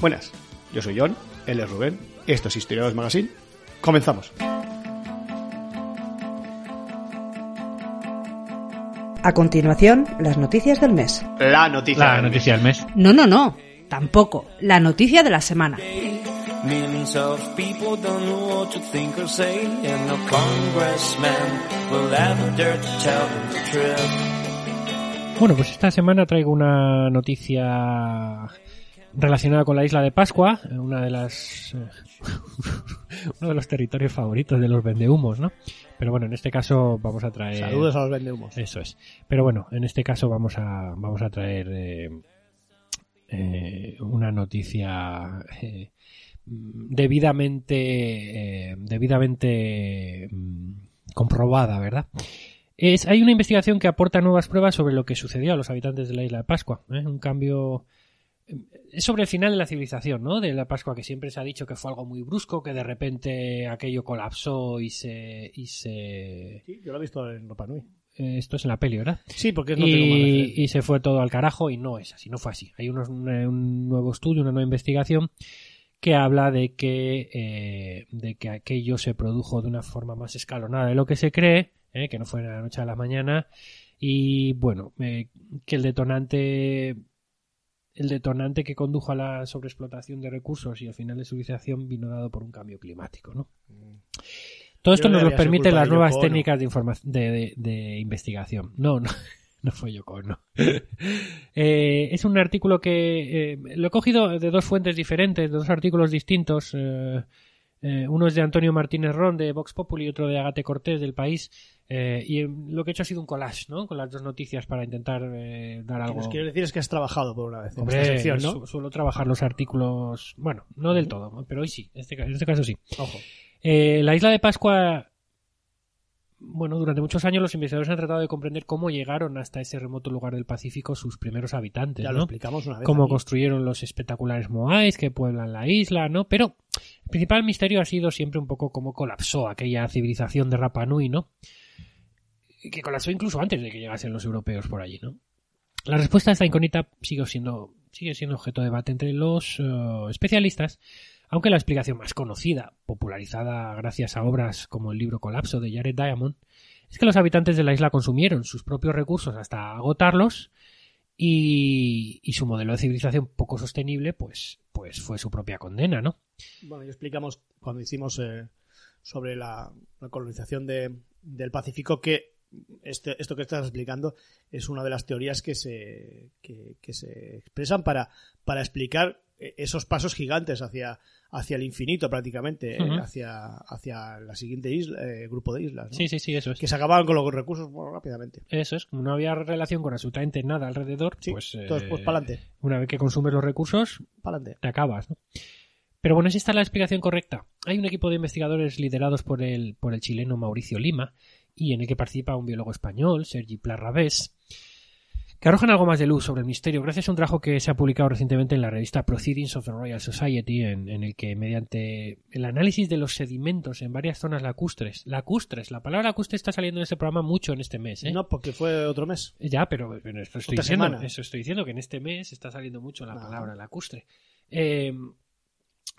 Buenas, yo soy John, él es Rubén, esto es Historiadores Magazine. Comenzamos. A continuación, las noticias del mes. La noticia. La del mes. noticia del mes. No, no, no. Tampoco. La noticia de la semana. Bueno, pues esta semana traigo una noticia relacionada con la isla de Pascua, una de las eh, uno de los territorios favoritos de los vendehumos, ¿no? Pero bueno, en este caso vamos a traer Saludos a los vendehumos. Eso es. Pero bueno, en este caso vamos a vamos a traer eh, eh, una noticia eh, debidamente debidamente mm, comprobada, ¿verdad? Es, hay una investigación que aporta nuevas pruebas sobre lo que sucedió a los habitantes de la isla de Pascua. ¿eh? Un cambio. Es sobre el final de la civilización, ¿no? De la Pascua, que siempre se ha dicho que fue algo muy brusco, que de repente aquello colapsó y se. Y se Sí, yo lo he visto en Ropa Nui. eh, esto es en la peli, ¿verdad? Sí, porque no tengo y, referencia. y se fue todo al carajo y no es así, no fue así. Hay unos- un, un nuevo estudio, una nueva investigación que habla de que, eh, de que aquello se produjo de una forma más escalonada de lo que se cree, eh, que no fue de la noche a la mañana y bueno, eh, que el detonante el detonante que condujo a la sobreexplotación de recursos y al final de su civilización vino dado por un cambio climático, ¿no? Todo esto nos lo permiten las nuevas Yoko técnicas de, de, de- de investigación. No, no, no fue Yoko Ono. Eh, es un artículo que eh, lo he cogido de dos fuentes diferentes, de dos artículos distintos. eh, uno es de Antonio Martínez Ron de Vox Populi y otro de Agate Cortés del País. Eh, y lo que he hecho ha sido un collage, ¿no? Con las dos noticias para intentar eh, dar Lo que algo. quiero decir es que has trabajado por una vez en Hombre, esta sección, ¿no? su- suelo trabajar los artículos, bueno, no del todo, pero hoy sí, en este, en este caso sí. Ojo. Eh, la isla de Pascua, bueno, durante muchos años los investigadores han tratado de comprender cómo llegaron hasta ese remoto lugar del Pacífico sus primeros habitantes, Ya lo explicamos una vez. Cómo aquí. construyeron los espectaculares moais que pueblan la isla, ¿no? Pero el principal misterio ha sido siempre un poco cómo colapsó aquella civilización de Rapa Nui, ¿no? Y Que colapsó incluso antes de que llegasen los europeos por allí, ¿no? La respuesta a esta incógnita sigue siendo, sigue siendo objeto de debate entre los eh, especialistas, aunque la explicación más conocida, popularizada gracias a obras como el libro Colapso de Jared Diamond, es que los habitantes de la isla consumieron sus propios recursos hasta agotarlos y, y su modelo de civilización poco sostenible, pues, pues fue su propia condena, ¿no? Bueno, ya explicamos cuando hicimos eh, sobre la, la colonización de- del Pacífico que este- esto que estás explicando es una de las teorías que se, que, que se expresan para, para explicar eh, esos pasos gigantes hacia, hacia el infinito prácticamente, eh, hacia, hacia la siguiente isla, eh, grupo de islas, ¿no? Sí, sí, sí, eso es. que se acababan con los recursos bueno, rápidamente. Eso es, como no había relación con absolutamente nada alrededor, Sí, pues, entonces, eh, pues para adelante, una vez que consumes los recursos, para adelante. te acabas, ¿no? Pero bueno, ¿es esta la explicación correcta? Hay un equipo de investigadores liderados por el, por el chileno Mauricio Lima y en el que participa un biólogo español, Sergi Plarravés, que arrojan algo más de luz sobre el misterio gracias a un trabajo que se ha publicado recientemente en la revista Proceedings of the Royal Society, en, en el que mediante el análisis de los sedimentos en varias zonas lacustres, lacustres, la palabra lacustre está saliendo en este programa mucho en este mes, ¿eh? No, porque fue otro mes. Ya, pero, pero esto estoy Otra diciendo, semana. eso estoy diciendo que en este mes está saliendo mucho la Ah. palabra lacustre. Eh,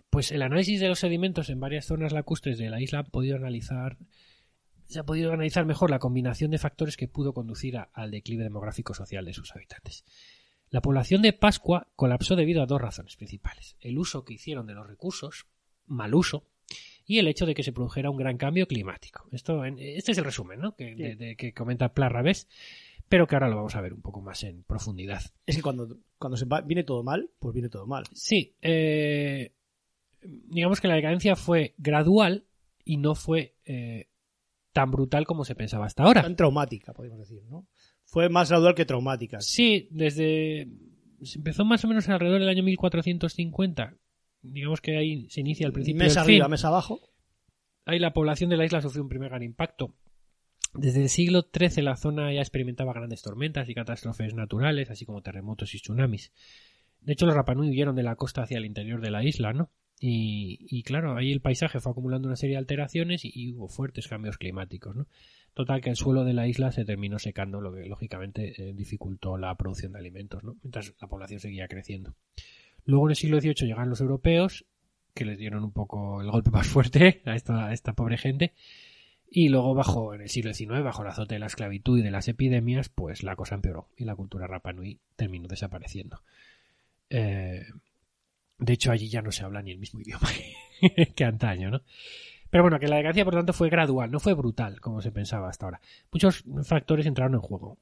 pues el análisis de los sedimentos en varias zonas lacustres de la isla ha podido analizar se ha podido analizar mejor la combinación de factores que pudo conducir a- al declive demográfico social de sus habitantes. La población de Pascua colapsó debido a dos razones principales. El uso que hicieron de los recursos, mal uso, y el hecho de que se produjera un gran cambio climático. Esto, este es el resumen ¿no? que, de- de- que comenta pero que ahora lo vamos a ver un poco más en profundidad. Es que cuando, cuando se va- viene todo mal, pues viene todo mal. Sí, eh, digamos que la decadencia fue gradual y no fue eh, tan brutal como se pensaba hasta ahora. Tan traumática, podemos decir, ¿no? Fue más gradual que traumática. Sí, desde. Se empezó más o menos alrededor del año 1450. Digamos que ahí se inicia el principio mes del arriba, fin. mes abajo. Ahí la población de la isla sufrió un primer gran impacto. Desde el siglo XIII la zona ya experimentaba grandes tormentas y catástrofes naturales, así como terremotos y tsunamis. De hecho, los Rapanui huyeron de la costa hacia el interior de la isla, ¿no? Y, y claro, ahí el paisaje fue acumulando una serie de alteraciones y, hubo fuertes cambios climáticos, ¿no? Total que el suelo de la isla se terminó secando, lo que lógicamente eh, dificultó la producción de alimentos, ¿no? Mientras la población seguía creciendo. Luego en el siglo XVIII llegaron los europeos, que les dieron un poco el golpe más fuerte a esta, esta pobre gente, y luego bajo, en el siglo XIX, bajo el azote de la esclavitud y de las epidemias, pues la cosa empeoró y la cultura Rapanui terminó desapareciendo. Eh, de hecho, allí ya no se habla ni el mismo idioma que antaño, ¿no? Pero bueno, que la decadencia, por tanto, fue gradual, no fue brutal, como se pensaba hasta ahora. Muchos factores entraron en juego.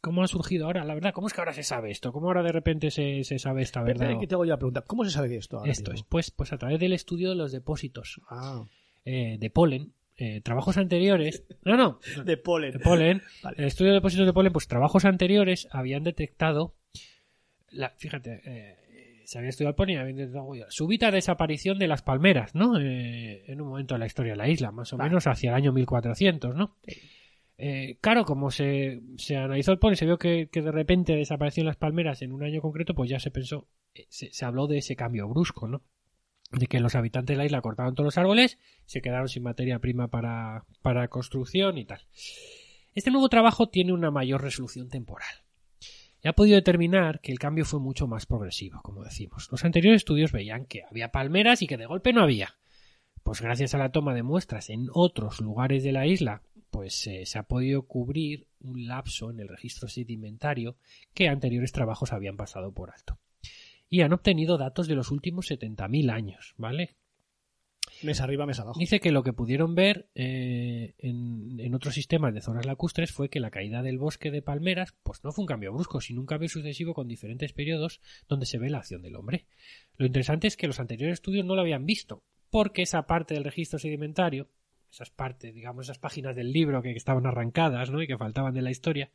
¿Cómo ha surgido ahora? La verdad, ¿cómo es que ahora se sabe esto? ¿Cómo ahora de repente se, se sabe esta verdad? Que te hago yo la pregunta. ¿Cómo se sabe esto? ahora Esto es, pues, pues a través del estudio de los depósitos Ah, eh, de polen, eh, trabajos anteriores. No, no, de polen. de polen. Vale. El estudio de depósitos de polen, pues trabajos anteriores habían detectado, la, fíjate, eh, se había estudiado el polen y uy, súbita desaparición de las palmeras, ¿no? Eh, en un momento de la historia de la isla, más o Vale. menos hacia el año 1400, ¿no? Eh, claro, como se, se analizó el polen, se vio que, que de repente desaparecieron las palmeras en un año concreto, pues ya se pensó, eh, se, se habló de ese cambio brusco, ¿no? De que los habitantes de la isla cortaban todos los árboles, se quedaron sin materia prima para, para construcción y tal. Este nuevo trabajo tiene una mayor resolución temporal. Y ha podido determinar que el cambio fue mucho más progresivo, como decimos. Los anteriores estudios veían que había palmeras y que de golpe no había. Pues gracias a la toma de muestras en otros lugares de la isla, pues eh, se ha podido cubrir un lapso en el registro sedimentario que anteriores trabajos habían pasado por alto. Y han obtenido datos de los últimos 70.000 años, ¿vale? Arriba, mes abajo. Dice que lo que pudieron ver eh, en, en otros sistemas de zonas lacustres fue que la caída del bosque de palmeras pues no fue un cambio brusco, sino un cambio sucesivo con diferentes periodos donde se ve la acción del hombre. Lo interesante es que los anteriores estudios no lo habían visto, porque esa parte del registro sedimentario, esas partes, digamos, esas páginas del libro que estaban arrancadas ¿no? y que faltaban de la historia,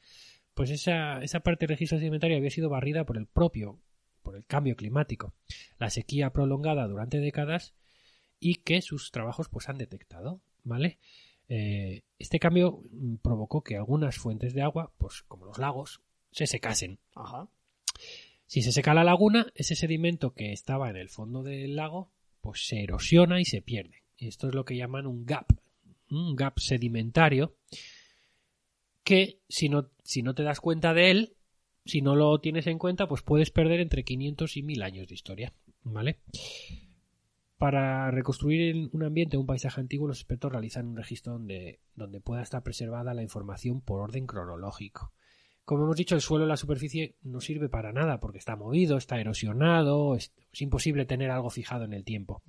pues esa, esa parte del registro sedimentario había sido barrida por el propio, por el cambio climático, la sequía prolongada durante décadas y que sus trabajos pues han detectado, ¿vale? Eh, este cambio mm, provocó que algunas fuentes de agua, pues como los lagos, se secasen. Ajá. Si se seca la laguna, ese sedimento que estaba en el fondo del lago, pues se erosiona y se pierde. Y esto es lo que llaman un gap, un gap sedimentario, que si no, si no te das cuenta de él, si no lo tienes en cuenta, pues puedes perder entre 500 y 1000 años de historia, ¿vale? Para reconstruir un ambiente o un paisaje antiguo, los expertos realizan un registro donde, donde pueda estar preservada la información por orden cronológico. Como hemos dicho, el suelo en la superficie no sirve para nada porque está movido, está erosionado, es, es imposible tener algo fijado en el tiempo.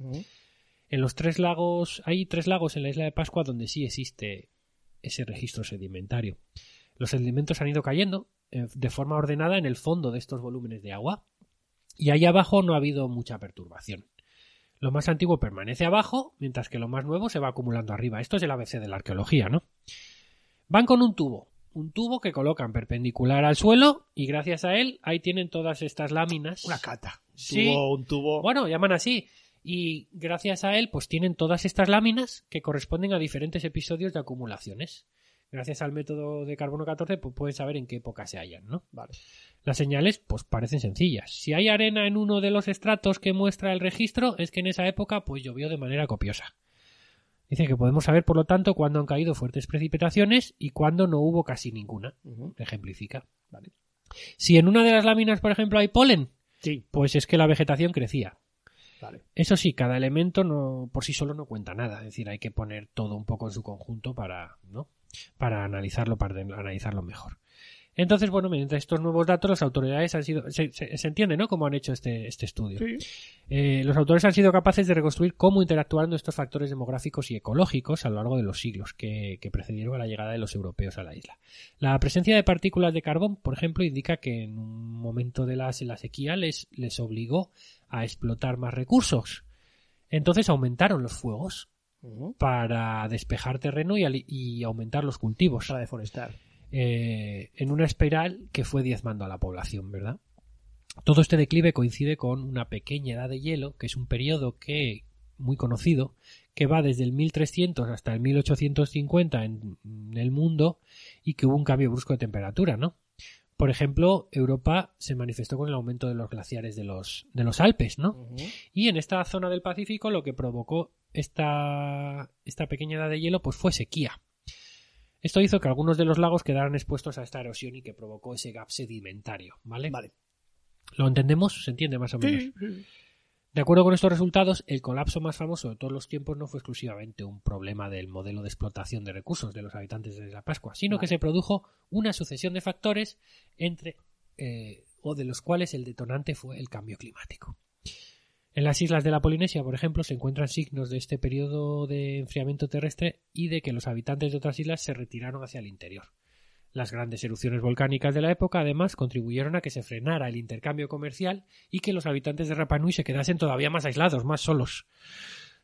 En los tres lagos, hay tres lagos en la isla de Pascua donde sí existe ese registro sedimentario. Los sedimentos han ido cayendo eh, de forma ordenada en el fondo de estos volúmenes de agua y ahí abajo no ha habido mucha perturbación. Lo más antiguo permanece abajo, mientras que lo más nuevo se va acumulando arriba. Esto es el ABC de la arqueología, ¿no? Van con un tubo, un tubo que colocan perpendicular al suelo y gracias a él ahí tienen todas estas láminas. Una cata. Un Sí. tubo, un tubo. Bueno, llaman así. Y gracias a él, pues tienen todas estas láminas que corresponden a diferentes episodios de acumulaciones. Gracias al método de carbono 14, pues pueden saber en qué época se hallan, ¿no? Vale. Las señales, pues parecen sencillas. Si hay arena en uno de los estratos que muestra el registro, es que en esa época, pues llovió de manera copiosa. Dice que podemos saber, por lo tanto, cuándo han caído fuertes precipitaciones y cuándo no hubo casi ninguna. Ujú. Ejemplifica. Vale. Si en una de las láminas, por ejemplo, hay polen, Sí. pues es que la vegetación crecía. Vale. Eso sí, cada elemento no, por sí solo no cuenta nada. Es decir, hay que poner todo un poco en su conjunto para, ¿no? Para analizarlo, para analizarlo mejor. Entonces, bueno, mediante estos nuevos datos, las autoridades han sido. Se, se- se entiende, ¿no? Cómo han hecho este, este estudio. Sí. Eh, los autores han sido capaces de reconstruir cómo interactuaron estos factores demográficos y ecológicos a lo largo de los siglos que, que precedieron a la llegada de los europeos a la isla. La presencia de partículas de carbón, por ejemplo, indica que en un momento de la, la sequía les, les obligó a explotar más recursos. Entonces aumentaron los fuegos Para despejar terreno y aumentar los cultivos Para deforestar. eh, en una espiral que fue diezmando a la población, ¿verdad? Todo este declive coincide con una pequeña edad de hielo, que es un periodo que muy conocido, que va desde el 1300 hasta el 1850 en, en el mundo y que hubo un cambio brusco de temperatura, ¿no? Por ejemplo, Europa se manifestó con el aumento de los glaciares de los, de los Alpes, ¿no? Y en esta zona del Pacífico lo que provocó esta, esta pequeña edad de hielo pues fue sequía. Esto hizo que algunos de los lagos quedaran expuestos a esta erosión y que provocó ese gap sedimentario, ¿vale? Vale. ¿Lo entendemos? ¿Se entiende más o menos? Sí, sí. De acuerdo con estos resultados, el colapso más famoso de todos los tiempos no fue exclusivamente un problema del modelo de explotación de recursos de los habitantes de la Pascua, sino que se produjo una sucesión de factores entre eh, o de los cuales el detonante fue el cambio climático. En las islas de la Polinesia, por ejemplo, se encuentran signos de este periodo de enfriamiento terrestre y de que los habitantes de otras islas se retiraron hacia el interior. Las grandes erupciones volcánicas de la época, además, contribuyeron a que se frenara el intercambio comercial y que los habitantes de Rapa Nui se quedasen todavía más aislados, más solos.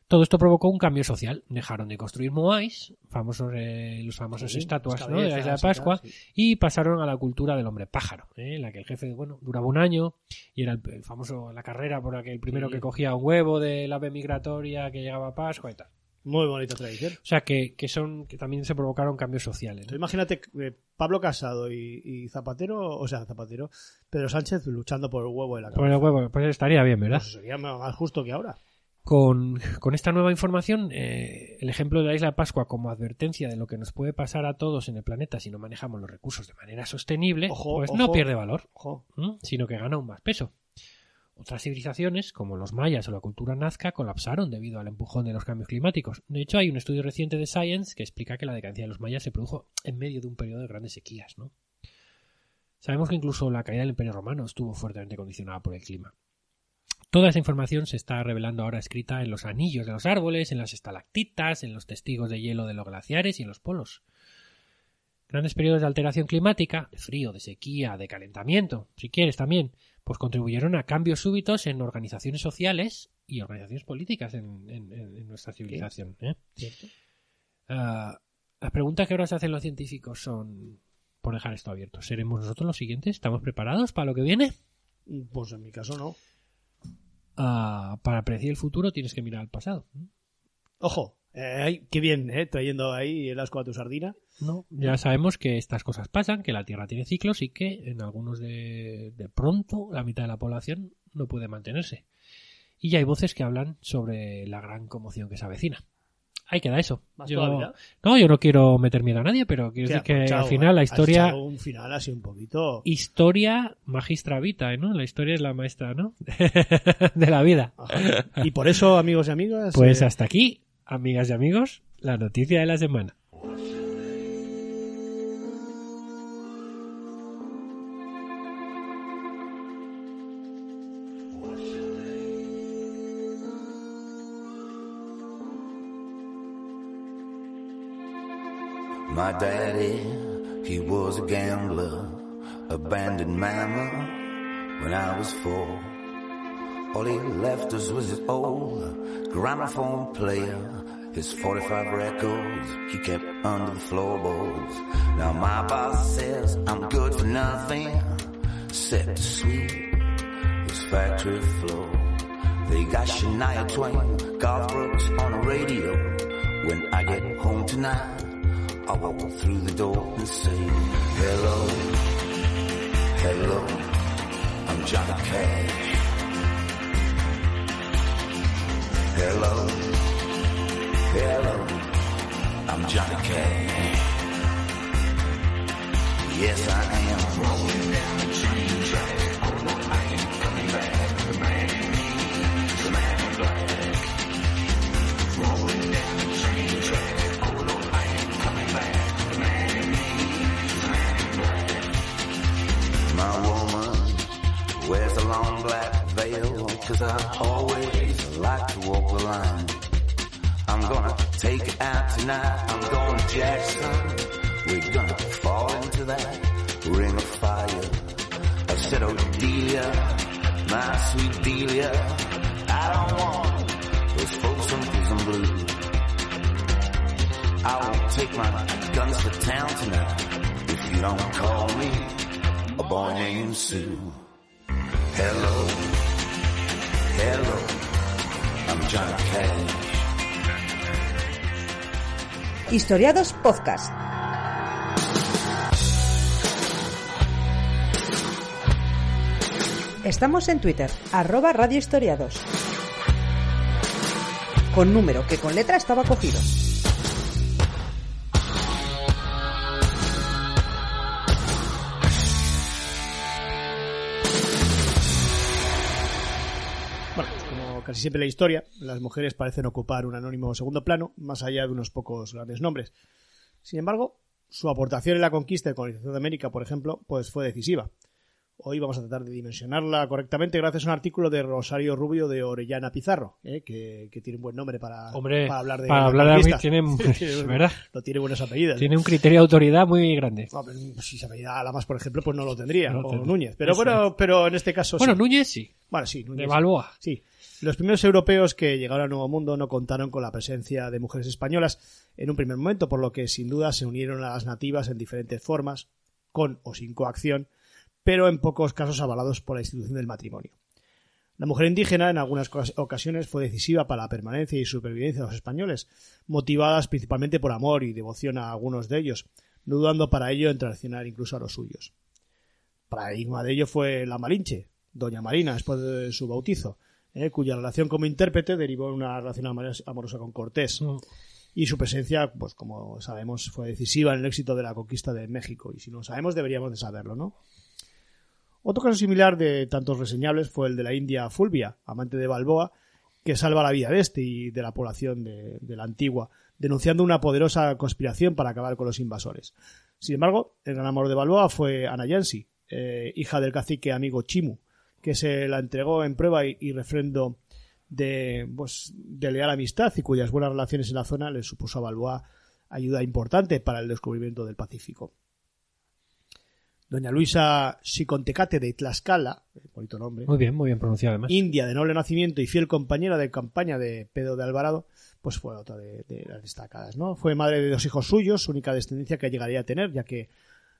Todo esto provocó un cambio social. Dejaron de construir moais, famosos, eh, los famosos Sí, estatuas de la isla de Pascua, sí. y pasaron a la cultura del hombre pájaro, ¿eh? en la que el jefe bueno duraba un año y era el, el famoso la carrera por la que el primero Sí. que cogía un huevo del ave migratoria que llegaba a Pascua y tal. Muy bonita tradición. O sea que, que son que también se provocaron cambios sociales. Imagínate eh, Pablo Casado y, y Zapatero, o sea, Zapatero, Pedro Sánchez luchando por el huevo de la Por cabeza. el huevo, pues estaría bien, ¿verdad? Pues sería más justo que ahora. Con, con esta nueva información, eh, el ejemplo de la isla de Pascua como advertencia de lo que nos puede pasar a todos en el planeta si no manejamos los recursos de manera sostenible, Ojo, pues no pierde valor. Sino que gana aún más peso. Otras civilizaciones, como los mayas o la cultura nazca, colapsaron debido al empujón de los cambios climáticos. De hecho, hay un estudio reciente de Science que explica que la decadencia de los mayas se produjo en medio de un periodo de grandes sequías. ¿no? Sabemos que incluso la caída del Imperio Romano estuvo fuertemente condicionada por el clima. Toda esa información se está revelando ahora escrita en los anillos de los árboles, en las estalactitas, en los testigos de hielo de los glaciares y en los polos. Grandes periodos de alteración climática, de frío, de sequía, de calentamiento, si quieres también, pues contribuyeron a cambios súbitos en organizaciones sociales y organizaciones políticas en, en- nuestra civilización. ¿eh? Ah, las preguntas que ahora se hacen los científicos son, por dejar esto abierto, ¿seremos nosotros los siguientes? ¿Estamos preparados para lo que viene? Pues en mi caso no. Ah, para predecir el futuro tienes que mirar al pasado. Ojo, eh, ay, qué bien, eh, trayendo ahí el asco a tu sardina. No, ya sabemos que estas cosas pasan, que la Tierra tiene ciclos y que en algunos de, de pronto la mitad de la población no puede mantenerse. Y ya hay voces que hablan sobre la gran conmoción que se avecina. Ahí queda eso. No, yo no quiero meter miedo a nadie, pero quiero decir que al final la eh, has historia, echado un final así un poquito. historia magistra vitae, ¿no? La historia es la maestra, ¿no? de la vida. Ajá. Y por eso, amigos y amigas. Pues eh, hasta aquí, amigas y amigos, la noticia de la semana. My daddy, he was a gambler, abandoned mama when I was four. All he left us was his old gramophone player, his 45 records he kept under the floorboards. Now my boss says I'm good for nothing, except to sweep his factory floor. They got Shania Twain, Garth Brooks on the radio. When I get home tonight, I'll walk through the door and say, hello, hello, I'm Johnny Cash. Hello, hello, I'm Johnny Cash. Yes, I am. Rolling down the train track. I ain't coming back. The man in me man in black. Rolling down the train I ain't coming back. The man in me man in black. My woman wears a long black veil, cause I always like to walk the line. I'm gonna take it out tonight. I'm going to Jackson. We're gonna fall into that ring of fire. I said, oh Delia, my sweet Delia, I don't want those folks from prison blue. I won't take my guns to town tonight if you don't call me a boy named Sue. Hello, hello, Historiados Podcast. Estamos en Twitter, arroba Radio Historiados. Con número que con letra estaba cogido. Casi siempre en la historia, las mujeres parecen ocupar un anónimo segundo plano, más allá de unos pocos grandes nombres. Sin embargo, su aportación en la conquista y colonización de América, por ejemplo, pues fue decisiva. Hoy vamos a tratar de dimensionarla correctamente gracias a un artículo de Rosario Rubio de Orellana Pizarro, ¿eh? que, que tiene un buen nombre para, Hombre, para hablar de para la hablar de tiene, un- ¿verdad? No tiene buenos apellidos. Tiene un criterio de autoridad muy grande. No, pero si se apellida Alamas, por ejemplo, pues no lo tendría, No lo o tendría. Núñez. Pero Eso bueno, pero en este caso Bueno, sí. Núñez sí, Bueno, sí, Núñez. de Balboa. Sí. Los primeros europeos que llegaron al Nuevo Mundo no contaron con la presencia de mujeres españolas en un primer momento, por lo que sin duda se unieron a las nativas en diferentes formas, con o sin coacción, pero en pocos casos avalados por la institución del matrimonio. La mujer indígena en algunas ocas- ocasiones fue decisiva para la permanencia y supervivencia de los españoles, motivadas principalmente por amor y devoción a algunos de ellos, no dudando para ello en traicionar incluso a los suyos. Paradigma de ello fue la Malinche, Doña Marina, después de su bautizo, eh, cuya relación como intérprete derivó en una relación amor- amorosa con Cortés. Mm. Y su presencia, pues como sabemos, fue decisiva en el éxito de la conquista de México. Y si no lo sabemos, deberíamos de saberlo, ¿no? Otro caso similar de tantos reseñables fue el de la India Fulvia, amante de Balboa, que salva la vida de este y de la población de, de la antigua, denunciando una poderosa conspiración para acabar con los invasores. Sin embargo, el gran amor de Balboa fue Ana Yansi, eh, hija del cacique amigo Chimu, que se la entregó en prueba y, y refrendo de, pues, de leal amistad y cuyas buenas relaciones en la zona le supuso a Balboa ayuda importante para el descubrimiento del Pacífico. Doña Luisa Xicontecate de Tlaxcala, eh, bonito nombre, Muy bien, muy bien pronunciado además. india de noble nacimiento y fiel compañera de campaña de Pedro de Alvarado, pues fue otra de, de las destacadas, ¿no? Fue madre de dos hijos suyos, única descendencia que llegaría a tener, ya que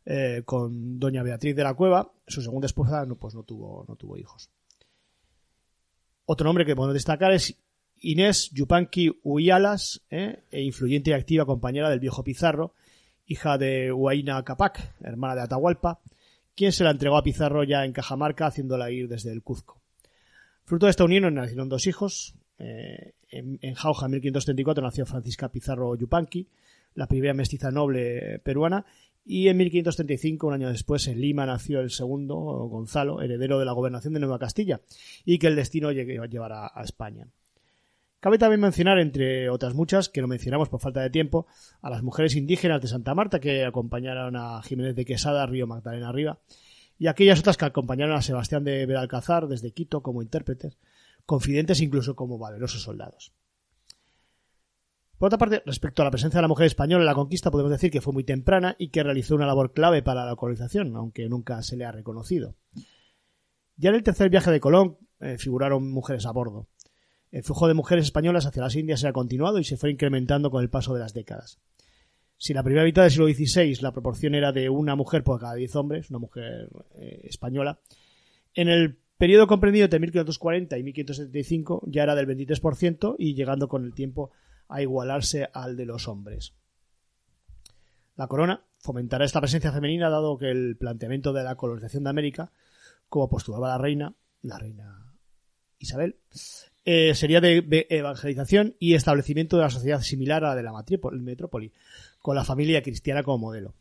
eh, con doña Beatriz de la Cueva, su segunda esposa, no, pues no tuvo, no tuvo hijos. Otro nombre que podemos destacar es Inés Yupanqui Uyalas, ¿eh? e influyente y activa compañera del viejo Pizarro, hija de Huayna Capac, hermana de Atahualpa, quien se la entregó a Pizarro ya en Cajamarca, haciéndola ir desde el Cuzco. Fruto de esta unión nacieron dos hijos. eh, en, en Jauja, en 1534, nació Francisca Pizarro Yupanqui, la primera mestiza noble peruana, y en 1535, un año después, en Lima nació el segundo, Gonzalo, heredero de la gobernación de Nueva Castilla, y que el destino llevará a España. Cabe también mencionar, entre otras muchas, que no mencionamos por falta de tiempo, a las mujeres indígenas de Santa Marta que acompañaron a Jiménez de Quesada, Río Magdalena arriba, y aquellas otras que acompañaron a Sebastián de Belalcázar desde Quito como intérpretes, confidentes incluso como valerosos soldados. Por otra parte, respecto a la presencia de la mujer española en la conquista, podemos decir que fue muy temprana y que realizó una labor clave para la colonización, aunque nunca se le ha reconocido. Ya en el tercer viaje de Colón eh, figuraron mujeres a bordo. El flujo de mujeres españolas hacia las Indias se ha continuado y se fue incrementando con el paso de las décadas. Si en la primera mitad del siglo XVI la proporción era de una mujer por cada diez hombres, una mujer eh, española, en el periodo comprendido entre 1540 y 1575 ya era del 23% y llegando con el tiempo igualarse al de los hombres. La corona fomentará esta presencia femenina dado que el planteamiento de la colonización de América, como postulaba la reina, la reina Isabel, eh, sería de, evangelización y establecimiento de la sociedad similar a la de la metrópoli, con la familia cristiana como modelo.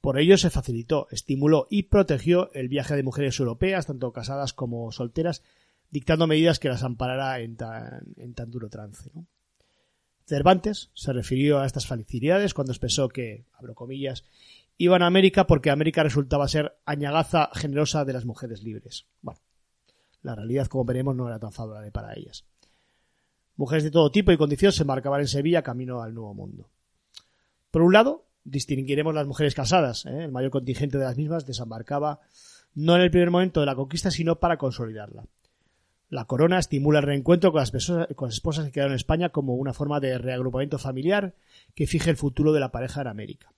Por ello se facilitó, estimuló y protegió el viaje de mujeres europeas, tanto casadas como solteras, dictando medidas que las amparara en tan, en tan duro trance. Cervantes se refirió a estas facilidades cuando expresó que, abro comillas, iban a América porque América resultaba ser añagaza generosa de las mujeres libres. Bueno, la realidad, como veremos, no era tan favorable para ellas. Mujeres de todo tipo y condición se embarcaban en Sevilla camino al Nuevo Mundo. Por un lado, distinguiremos las mujeres casadas. ¿eh? El mayor contingente de las mismas desembarcaba no en el primer momento de la conquista, sino para consolidarla. La corona estimula el reencuentro con las, perso- con las esposas que quedaron en España como una forma de reagrupamiento familiar que fije el futuro de la pareja en América.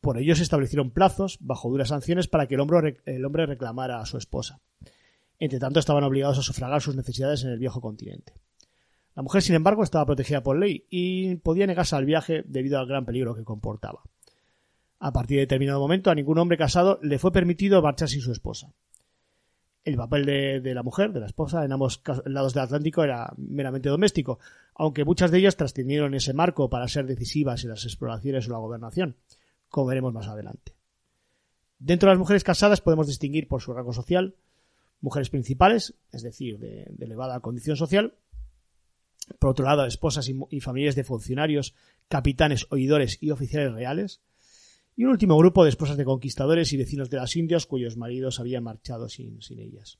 Por ello se establecieron plazos, bajo duras sanciones, para que el hombre, el hombre reclamara a su esposa. Entre tanto, estaban obligados a sufragar sus necesidades en el viejo continente. La mujer, sin embargo, estaba protegida por ley y podía negarse al viaje debido al gran peligro que comportaba. A partir de determinado momento, a ningún hombre casado le fue permitido marchar sin su esposa. El papel de, la mujer, de la esposa, en ambos lados del Atlántico era meramente doméstico, aunque muchas de ellas trascendieron ese marco para ser decisivas en las exploraciones o la gobernación, como veremos más adelante. Dentro de las mujeres casadas podemos distinguir por su rango social mujeres principales, es decir, de, elevada condición social, por otro lado, esposas y, y familias de funcionarios, capitanes, oidores y oficiales reales, y un último grupo de esposas de conquistadores y vecinos de las Indias cuyos maridos habían marchado sin, sin ellas.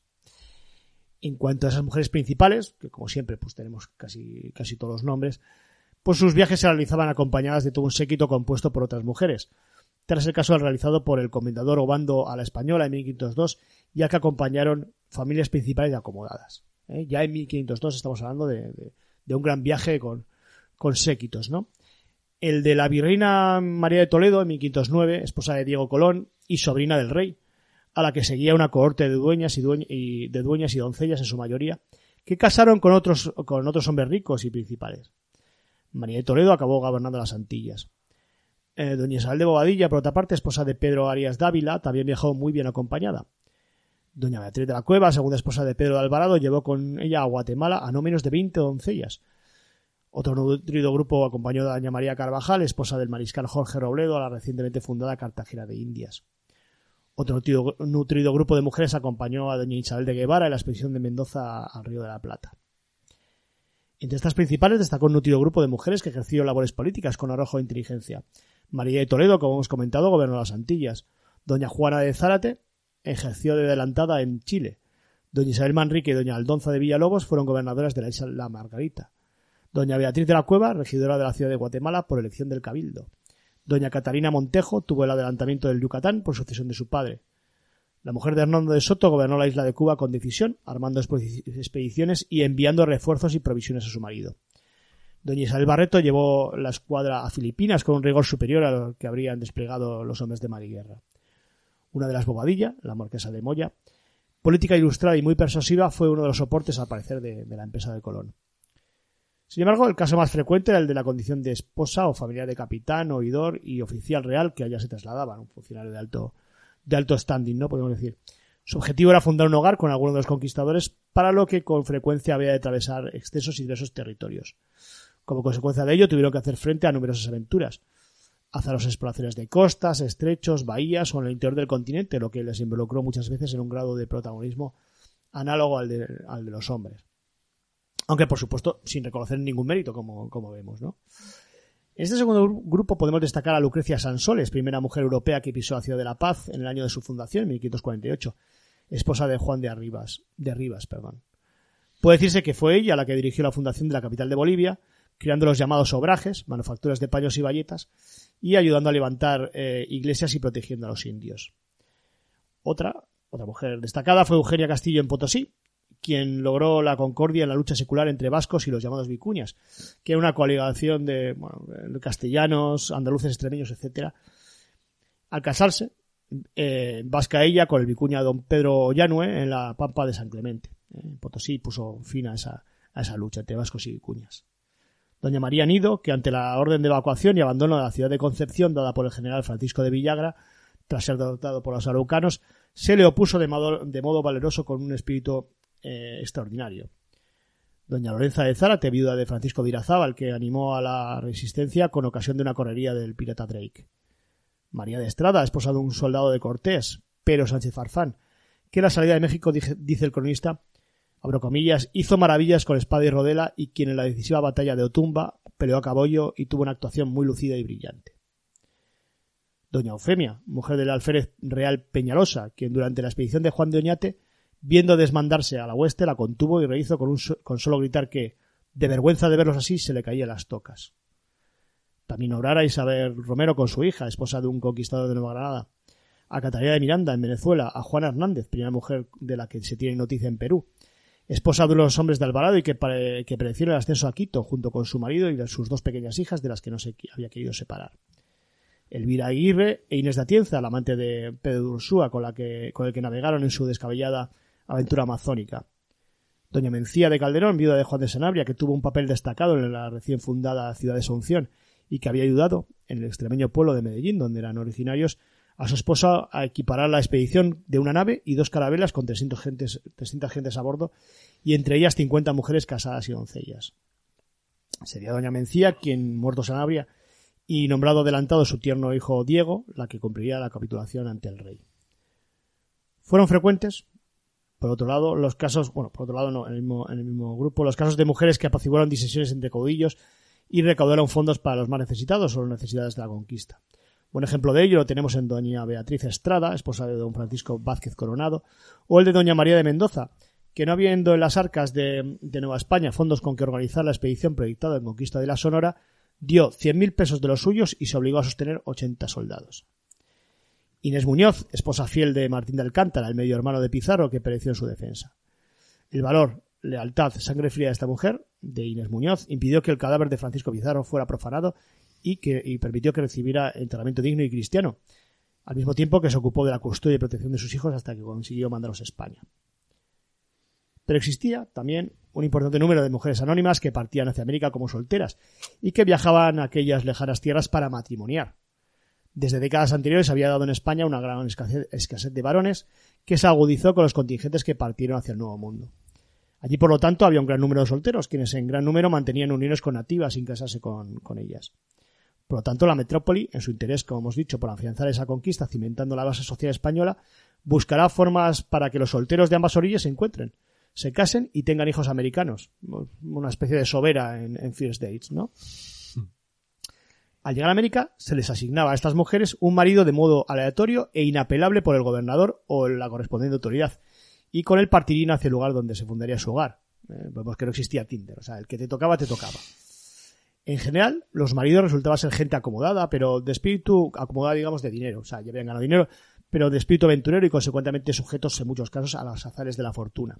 En cuanto a esas mujeres principales, que como siempre pues tenemos casi, casi todos los nombres, pues sus viajes se realizaban acompañadas de todo un séquito compuesto por otras mujeres, tras el caso realizado por el comendador Obando a la Española en 1502 ya que acompañaron familias principales y acomodadas. ¿eh? Ya en 1502 estamos hablando de, de- de un gran viaje con, con séquitos, ¿no? El de la virreina María de Toledo en 1509, esposa de Diego Colón y sobrina del rey, a la que seguía una cohorte de dueñas y, y- de dueñas y doncellas en su mayoría, que casaron con otros, con otros hombres ricos y principales. María de Toledo acabó gobernando las Antillas. Eh, doña Isabel de Bobadilla, por otra parte, esposa de Pedro Arias Dávila, también viajó muy bien acompañada. Doña Beatriz de la Cueva, segunda esposa de Pedro de Alvarado, llevó con ella a Guatemala a no menos de 20 doncellas. Otro nutrido grupo acompañó a Doña María Carvajal, esposa del mariscal Jorge Robledo, a la recientemente fundada Cartagena de Indias. Otro nutrido, grupo de mujeres acompañó a Doña Isabel de Guevara en la expedición de Mendoza al Río de la Plata. Entre estas principales destacó un nutrido grupo de mujeres que ejerció labores políticas con arrojo e inteligencia. María de Toledo, como hemos comentado, gobernó las Antillas. Doña Juana de Zárate ejerció de adelantada en Chile. Doña Isabel Manrique y doña Aldonza de Villalobos fueron gobernadoras de la isla La Margarita. Doña Beatriz de la Cueva, regidora de la ciudad de Guatemala por elección del Cabildo. Doña Catarina Montejo tuvo el adelantamiento del Yucatán por sucesión de su padre. La mujer de Hernando de Soto gobernó la isla de Cuba con decisión, armando expediciones y enviando refuerzos y provisiones a su marido. Doña Isabel Barreto llevó la escuadra a Filipinas con un rigor superior a lo que habrían desplegado los hombres de mar y guerra. Una de las Bobadilla, la marquesa de Moya, política ilustrada y muy persuasiva, fue uno de los soportes al parecer de, de la empresa de Colón. Sin embargo, el caso más frecuente era el de la condición de esposa o familiar de capitán, oidor y oficial real que allá se trasladaban, un funcionario de alto, de alto standing, ¿no? Podemos decir. Su objetivo era fundar un hogar con alguno de los conquistadores, para lo que con frecuencia había de atravesar extensos y diversos territorios. Como consecuencia de ello, tuvieron que hacer frente a numerosas aventuras. Azarosas exploraciones de costas, estrechos, bahías o en el interior del continente, lo que les involucró muchas veces en un grado de protagonismo análogo al de, al de los hombres. Aunque, por supuesto, sin reconocer ningún mérito, como, como vemos, ¿no? En este segundo gru- grupo podemos destacar a Lucrecia Sansoles, primera mujer europea que pisó la ciudad de La Paz en el año de su fundación, en 1548, esposa de Juan de Arribas, de Rivas, perdón. Puede decirse que fue ella la que dirigió la fundación de la capital de Bolivia, creando los llamados obrajes, manufacturas de paños y bayetas, y ayudando a levantar eh, iglesias y protegiendo a los indios. Otra, otra mujer destacada fue Eugenia Castillo en Potosí, quien logró la concordia en la lucha secular entre vascos y los llamados vicuñas, que era una coaligación de, bueno, castellanos, andaluces, extremeños, etcétera. Al casarse, eh, vasca ella con el vicuña don Pedro Llanue en la pampa de San Clemente. Eh, Potosí puso fin a esa, a esa lucha entre vascos y vicuñas. Doña María Nido, que ante la orden de evacuación y abandono de la ciudad de Concepción dada por el general Francisco de Villagra, tras ser derrotado por los araucanos, se le opuso de modo valeroso con un espíritu eh, extraordinario. Doña Lorenza de Zárate, viuda de Francisco de Irazábal, que animó a la resistencia con ocasión de una correría del pirata Drake. María de Estrada, esposa de un soldado de Cortés, Pero Sánchez Farfán, que la salida de México, dice el cronista, abro comillas, hizo maravillas con espada y rodela y quien en la decisiva batalla de Otumba peleó a caballo y tuvo una actuación muy lucida y brillante. Doña Eufemia, mujer del alférez real Peñalosa, quien durante la expedición de Juan de Oñate, viendo desmandarse a la hueste, la contuvo y rehizo con, un con solo gritar que, de vergüenza de verlos así, se le caían las tocas. También obrara Isabel Romero con su hija, esposa de un conquistador de Nueva Granada. A Catalina de Miranda, en Venezuela, a Juana Hernández, primera mujer de la que se tiene noticia en Perú, esposa de los hombres de Alvarado y que, que el ascenso a Quito junto con su marido y sus dos pequeñas hijas de las que no se había querido separar. Elvira Aguirre e Inés de Atienza, la amante de Pedro Ursúa, con, la que, con el que navegaron en su descabellada aventura amazónica. Doña Mencía de Calderón, viuda de Juan de Sanabria, que tuvo un papel destacado en la recién fundada ciudad de Asunción y que había ayudado en el extremeño pueblo de Medellín, donde eran originarios, a su esposa a equiparar la expedición de una nave y dos carabelas con 300 gentes, 300 gentes a bordo y entre ellas 50 mujeres casadas y doncellas. Sería doña Mencía quien, muerto Sanabria, y nombrado adelantado su tierno hijo Diego, la que cumpliría la capitulación ante el rey. Fueron frecuentes, por otro lado, los casos, bueno, por otro lado no, en el mismo, en el mismo grupo, los casos de mujeres que apaciguaron disensiones entre caudillos y recaudaron fondos para los más necesitados o las necesidades de la conquista. Buen ejemplo de ello lo tenemos en doña Beatriz Estrada, esposa de don Francisco Vázquez Coronado, o el de doña María de Mendoza, que no habiendo en las arcas de, de Nueva España fondos con que organizar la expedición proyectada en conquista de la Sonora, dio 100.000 pesos de los suyos y se obligó a sostener 80 soldados. Inés Muñoz, esposa fiel de Martín de Alcántara, el medio hermano de Pizarro que pereció en su defensa. El valor, lealtad, sangre fría de esta mujer, de Inés Muñoz, impidió que el cadáver de Francisco Pizarro fuera profanado y, que, y permitió que recibiera enterramiento digno y cristiano, al mismo tiempo que se ocupó de la custodia y protección de sus hijos hasta que consiguió mandarlos a España. Pero existía también un importante número de mujeres anónimas que partían hacia América como solteras y que viajaban a aquellas lejanas tierras para matrimoniar. Desde décadas anteriores había dado en España una gran escasez, de varones que se agudizó con los contingentes que partieron hacia el Nuevo Mundo. Allí, por lo tanto, había un gran número de solteros, quienes en gran número mantenían uniones con nativas sin casarse con, con ellas. Por lo tanto, la metrópoli, en su interés, como hemos dicho, por afianzar esa conquista, cimentando la base social española, buscará formas para que los solteros de ambas orillas se encuentren, se casen y tengan hijos americanos. Una especie de sobera en, en First Dates, ¿no? Al llegar a América, se les asignaba a estas mujeres un marido de modo aleatorio e inapelable por el gobernador o la correspondiente autoridad, y con él partirían hacia el lugar donde se fundaría su hogar. Eh, vemos que no existía Tinder, o sea, el que te tocaba, te tocaba. En general, los maridos resultaban ser gente acomodada, pero de espíritu acomodada, digamos, de dinero. O sea, ya habían ganado dinero, pero de espíritu aventurero y consecuentemente sujetos en muchos casos a los azares de la fortuna.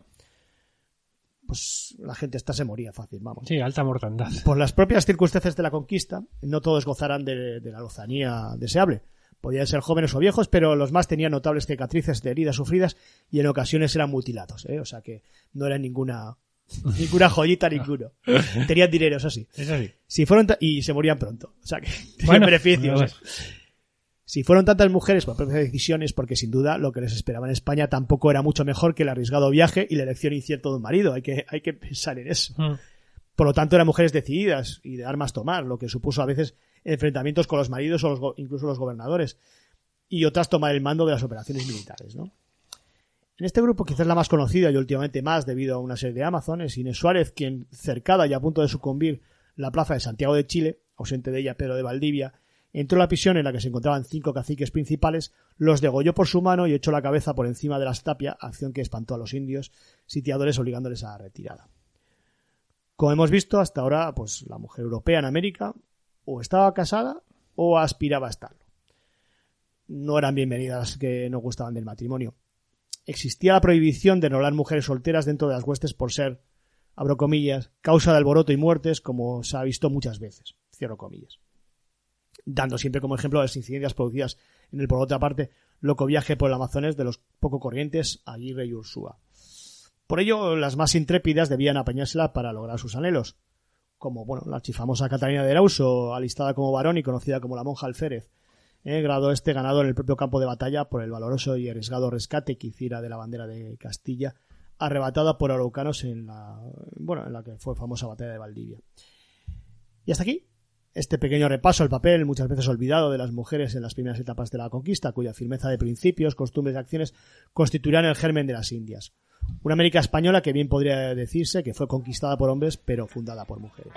Pues la gente esta se moría fácil, vamos. Sí, alta mortandad. Por las propias circunstancias de la conquista, no todos gozarán de, de la lozanía deseable. Podían ser jóvenes o viejos, pero los más tenían notables cicatrices de heridas sufridas y en ocasiones eran mutilados, ¿eh? O sea que no era ninguna ninguna joyita ninguno. Tenían dinero, eso sí. Eso sí. Si fueron y se morían pronto. O sea que tenían Bueno, beneficios. bueno, Si fueron tantas mujeres por propias decisiones, porque sin duda lo que les esperaba en España tampoco era mucho mejor que el arriesgado viaje y la elección incierta de un marido. Hay que, hay que pensar en eso. Mm. Por lo tanto, eran mujeres decididas y de armas tomar, lo que supuso a veces enfrentamientos con los maridos o los incluso los gobernadores. Y otras tomar el mando de las operaciones militares, ¿no? En este grupo, quizás la más conocida y últimamente más debido a una serie de Amazones, Inés Suárez, quien cercada y a punto de sucumbir la plaza de Santiago de Chile, ausente de ella Pedro de Valdivia, entró en la prisión en la que se encontraban cinco caciques principales, los degolló por su mano y echó la cabeza por encima de las tapias, acción que espantó a los indios sitiadores obligándoles a la retirada. Como hemos visto hasta ahora, pues la mujer europea en América o estaba casada o aspiraba a estarlo. No eran bienvenidas las que no gustaban del matrimonio. Existía la prohibición de enrolar mujeres solteras dentro de las huestes por ser, abro comillas, causa de alboroto y muertes, como se ha visto muchas veces, cierro comillas. Dando siempre como ejemplo las incidencias producidas en el, por otra parte, loco viaje por el Amazonas de los poco corrientes Aguirre y Ursúa. Por ello, las más intrépidas debían apañársela para lograr sus anhelos, como bueno, la archifamosa Catalina de Erauso, alistada como varón y conocida como la monja Alférez, eh, grado este ganado en el propio campo de batalla por el valoroso y arriesgado rescate que hiciera de la bandera de Castilla, arrebatada por araucanos en la, bueno, en la que fue famosa batalla de Valdivia. Y hasta aquí este pequeño repaso al papel, muchas veces olvidado, de las mujeres en las primeras etapas de la conquista, cuya firmeza de principios, costumbres y acciones constituirán el germen de las Indias. Una América española que bien podría decirse que fue conquistada por hombres, pero fundada por mujeres.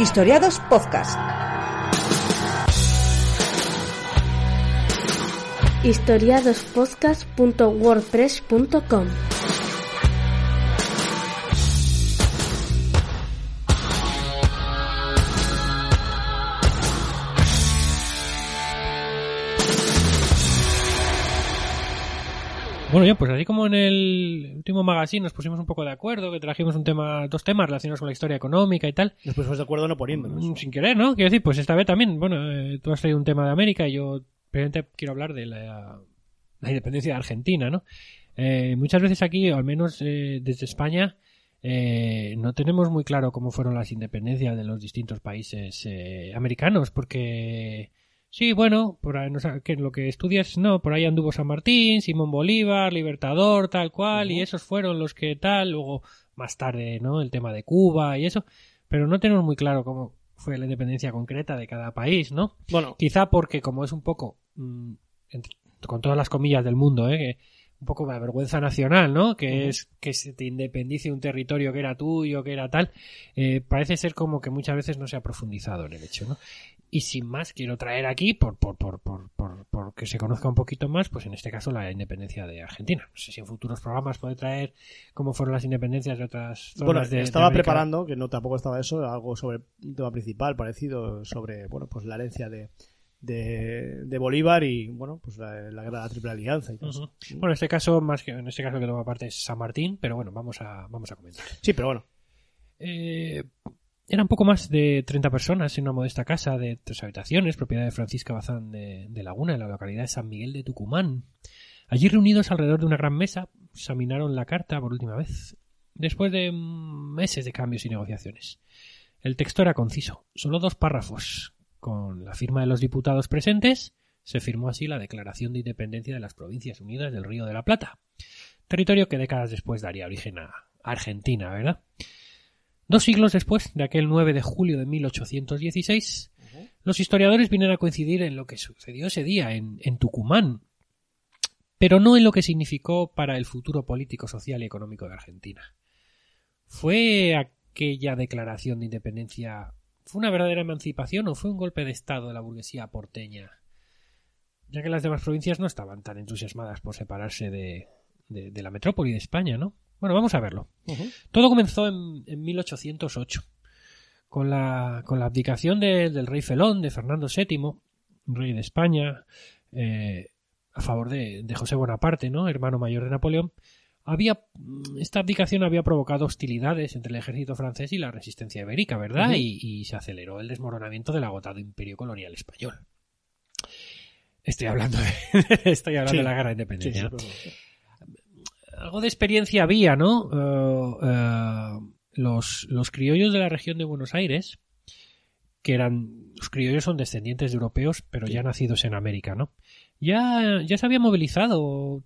Historiados Podcast. historiadospodcast.wordpress.com Bueno, ya, pues así como en el último magazine nos pusimos un poco de acuerdo, que trajimos un tema, dos temas relacionados con la historia económica y tal, Después fue de acuerdo no poniéndonos. Mm, sin querer, ¿no? Quiero decir, pues esta vez también, bueno, eh, tú has traído un tema de América y yo precisamente quiero hablar de la, la independencia de Argentina, ¿no? Eh, muchas veces aquí, o al menos eh, desde España, eh, no tenemos muy claro cómo fueron las independencias de los distintos países eh, americanos, porque sí, bueno, por ahí, no que lo que estudias, no, por ahí anduvo San Martín, Simón Bolívar, Libertador, tal cual, y esos fueron los que tal, luego más tarde, ¿no? El tema de Cuba y eso, pero no tenemos muy claro cómo fue la independencia concreta de cada país, ¿no? Bueno, Quizá porque como es un poco, mm, entre- con todas las comillas del mundo, ¿eh? que un poco la vergüenza nacional, ¿no? Que es que se te independice un territorio que era tuyo, que era tal. eh, parece ser como que muchas veces no se ha profundizado en el hecho, ¿no? Y sin más, quiero traer aquí, por, por, por, por, por, por que se conozca un poquito más, pues en este caso la independencia de Argentina. No sé si en futuros programas puede traer cómo fueron las independencias de otras zonas bueno de- estaba preparando, que no tampoco estaba eso, algo sobre un tema principal parecido sobre, bueno, pues la herencia de, de, de Bolívar y, bueno, pues la, la guerra de la Triple Alianza y todo. Bueno, en este caso, más que en este caso que toma parte es San Martín, pero bueno, vamos a, vamos a comentar. Sí, pero bueno. Eh, eran poco más de 30 personas en una modesta casa de tres habitaciones, propiedad de Francisca Bazán de, de Laguna, en la localidad de San Miguel de Tucumán. Allí reunidos alrededor de una gran mesa, examinaron la carta por última vez, después de meses de cambios y negociaciones. El texto era conciso, solo dos párrafos. Con la firma de los diputados presentes, se firmó así la Declaración de Independencia de las Provincias Unidas del Río de la Plata, territorio que décadas después daría origen a Argentina, ¿verdad? Dos siglos después de aquel 9 de julio de 1816, los historiadores vienen a coincidir en lo que sucedió ese día en, Tucumán, pero no en lo que significó para el futuro político, social y económico de Argentina. ¿Fue aquella declaración de independencia fue una verdadera emancipación o fue un golpe de Estado de la burguesía porteña? Ya que las demás provincias no estaban tan entusiasmadas por separarse de- de la metrópoli de España, ¿no? Bueno, vamos a verlo. Todo comenzó en, en 1808, con la, con la abdicación de- del rey Felón, de Fernando VII, rey de España, eh, a favor de, de José Bonaparte, ¿no? hermano mayor de Napoleón. Había, esta abdicación había provocado hostilidades entre el ejército francés y la resistencia ibérica, ¿verdad? Y, y se aceleró el desmoronamiento del agotado imperio colonial español. Estoy hablando de, estoy hablando Sí. de la guerra de independencia. Algo de experiencia había, ¿no? Eh, eh, los, los criollos de la región de Buenos Aires, que eran, los criollos son descendientes de europeos, pero ya nacidos en América, ¿no? Ya, ya se había movilizado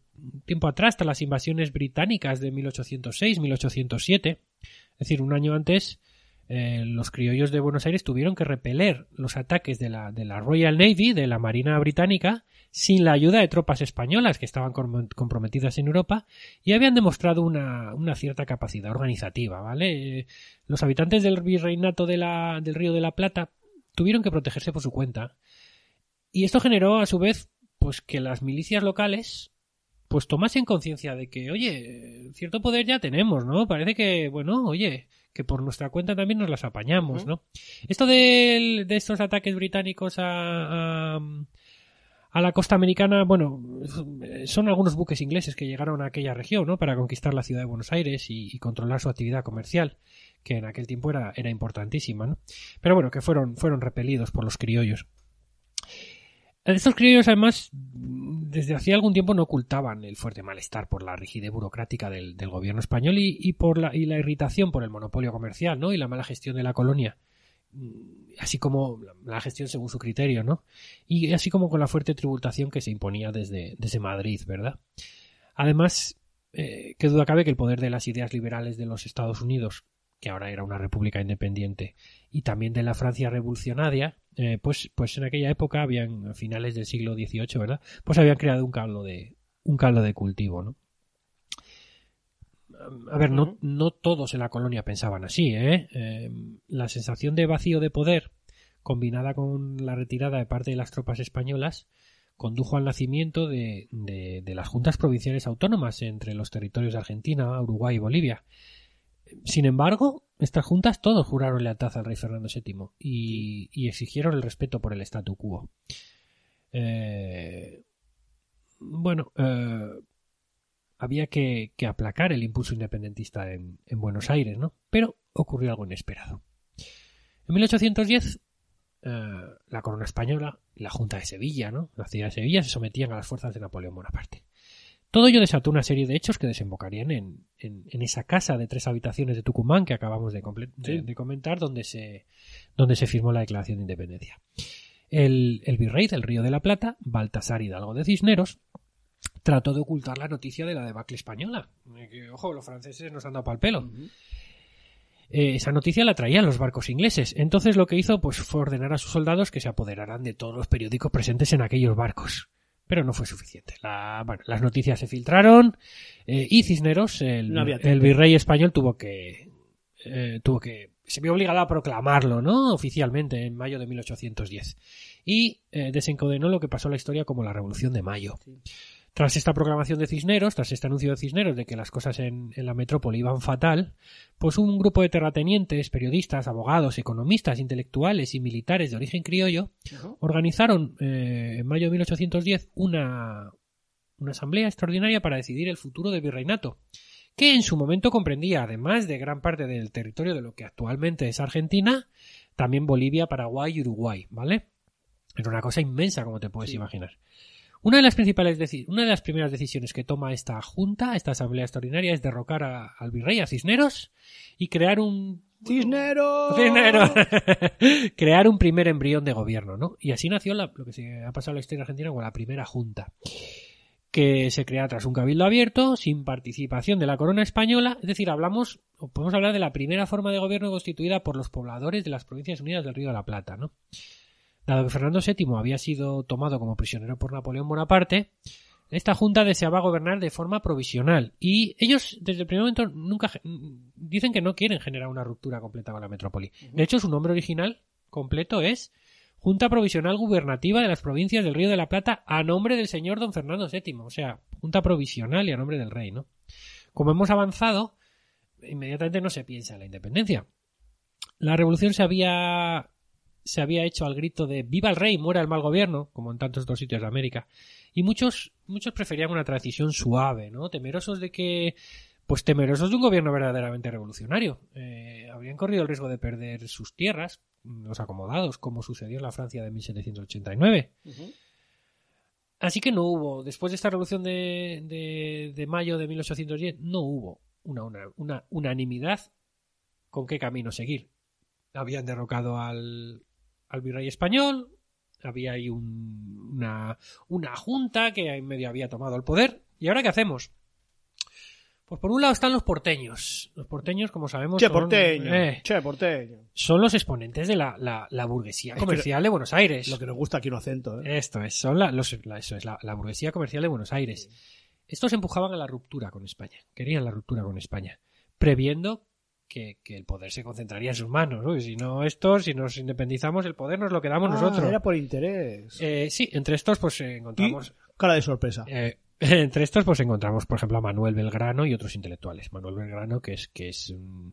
tiempo atrás, tras las invasiones británicas de 1806, 1807, es decir, un año antes, eh, los criollos de Buenos Aires tuvieron que repeler los ataques de la, de la Royal Navy, de la Marina Británica, sin la ayuda de tropas españolas que estaban com- comprometidas en Europa y habían demostrado una, una cierta capacidad organizativa, ¿vale? Eh, Los habitantes del virreinato de la, del Río de la Plata tuvieron que protegerse por su cuenta y esto generó a su vez pues que las milicias locales pues tomasen conciencia de que, oye, cierto poder ya tenemos, ¿no? Parece que, bueno, oye, que por nuestra cuenta también nos las apañamos. ¿no? Esto del- de, estos ataques británicos a, a, a la costa americana, bueno, son algunos buques ingleses que llegaron a aquella región, ¿no? Para conquistar la ciudad de Buenos Aires y, y controlar su actividad comercial, que en aquel tiempo era, era importantísima, ¿no? Pero bueno, que fueron, fueron repelidos por los criollos. Estos criollos, además, desde hacía algún tiempo no ocultaban el fuerte malestar por la rigidez burocrática del, gobierno español y, por la, irritación por el monopolio comercial, ¿no? Y la mala gestión de la colonia. Mm, Así como la gestión según su criterio, ¿no? Y así como con la fuerte tributación que se imponía desde, desde Madrid, ¿verdad? Además, eh, qué duda cabe que el poder de las ideas liberales de los Estados Unidos, que ahora era una república independiente, y también de la Francia revolucionaria, eh, pues, pues en aquella época habían, a finales del siglo XVIII, ¿verdad? Pues habían creado un caldo de, un caldo de cultivo, ¿no? A ver, no, no todos en la colonia pensaban así, ¿eh? Eh, La sensación de vacío de poder, combinada con la retirada de parte de las tropas españolas, condujo al nacimiento de, de- de las juntas provinciales autónomas entre los territorios de Argentina, Uruguay y Bolivia. Sin embargo, estas juntas todos juraron lealtad al rey Fernando VII y, exigieron el respeto por el statu quo. Eh, bueno, eh, había que, aplacar el impulso independentista en, en Buenos Aires, ¿no? Pero ocurrió algo inesperado. En 1810, eh, la corona española y la Junta de Sevilla, ¿no? La ciudad de Sevilla se sometían a las fuerzas de Napoleón Bonaparte. Todo ello desató una serie de hechos que desembocarían en, en- en esa casa de tres habitaciones de Tucumán que acabamos de, comentar, donde se, donde se firmó la Declaración de Independencia. El, el virrey del Río de la Plata, Baltasar Hidalgo de Cisneros, trató de ocultar la noticia de la debacle española. Eh, que, ojo, los franceses nos han dado pal pelo. Eh, esa noticia la traían los barcos ingleses. Entonces lo que hizo pues, fue ordenar a sus soldados que se apoderaran de todos los periódicos presentes en aquellos barcos. Pero no fue suficiente. La- bueno, las noticias se filtraron eh, y Cisneros, el, No virrey español, tuvo que, eh, tuvo que se vio obligado a proclamarlo, ¿no? Oficialmente en mayo de 1810 y eh, desencadenó lo que pasó en la historia como la Revolución de Mayo. Tras esta proclamación de Cisneros, tras este anuncio de Cisneros de que las cosas en, en la metrópoli iban fatal, pues un grupo de terratenientes, periodistas, abogados, economistas, intelectuales y militares de origen criollo organizaron eh, en mayo de 1810 una, una asamblea extraordinaria para decidir el futuro del virreinato, que en su momento comprendía, además de gran parte del territorio de lo que actualmente es Argentina, también Bolivia, Paraguay y Uruguay, ¿vale? Era una cosa inmensa, como te puedes Sí. imaginar. Una de las principales una de las primeras decisiones que toma esta junta, esta asamblea extraordinaria, es derrocar a- al virrey, a Cisneros, y crear un ¡Cisneros! Cisneros. crear un primer embrión de gobierno, ¿no? Y así nació la- lo que se ha pasado en la historia argentina como la primera junta, que se crea tras un cabildo abierto, sin participación de la corona española, es decir, hablamos, o podemos hablar de la primera forma de gobierno constituida por los pobladores de las Provincias Unidas del Río de la Plata, ¿no? Dado que Fernando VII había sido tomado como prisionero por Napoleón Bonaparte, esta junta deseaba gobernar de forma provisional y ellos desde el primer momento nunca dicen que no quieren generar una ruptura completa con la metrópoli. De hecho, su nombre original completo es Junta Provisional Gubernativa de las Provincias del Río de la Plata a nombre del señor don Fernando VII, o sea, Junta Provisional y a nombre del rey, ¿no? Como hemos avanzado, inmediatamente no se piensa en la independencia. La revolución se había se había hecho al grito de viva el rey, muera el mal gobierno, como en tantos otros sitios de América. Y muchos, muchos preferían una transición suave, ¿no? Temerosos de que, pues temerosos de un gobierno verdaderamente revolucionario. Eh, habrían corrido el riesgo de perder sus tierras, los acomodados, como sucedió en la Francia de 1789. Así que no hubo, después de esta revolución de, de, de mayo de 1810, no hubo una, una, una unanimidad con qué camino seguir. Habían derrocado al, al virrey español, había ahí un- una, una junta que en medio había tomado el poder. ¿Y ahora qué hacemos? Pues por un lado están los porteños. Los porteños, como sabemos, Che son, porteño, eh, che porteño. son los exponentes de la, la- la burguesía comercial de Buenos Aires. Lo que nos gusta aquí un acento, ¿eh? Esto es, son la, los- la- eso es la burguesía comercial de Buenos Aires. Estos empujaban a la ruptura con España, querían la ruptura con España, previendo que, que el poder se concentraría en sus manos. ¿no? Y si no estos, si nos independizamos, el poder nos lo quedamos Ah, nosotros. Era por interés. Eh, sí, entre estos pues eh, encontramos... Cara de sorpresa. eh, entre estos pues encontramos, por ejemplo, a Manuel Belgrano y otros intelectuales. Manuel Belgrano, que es, que es un,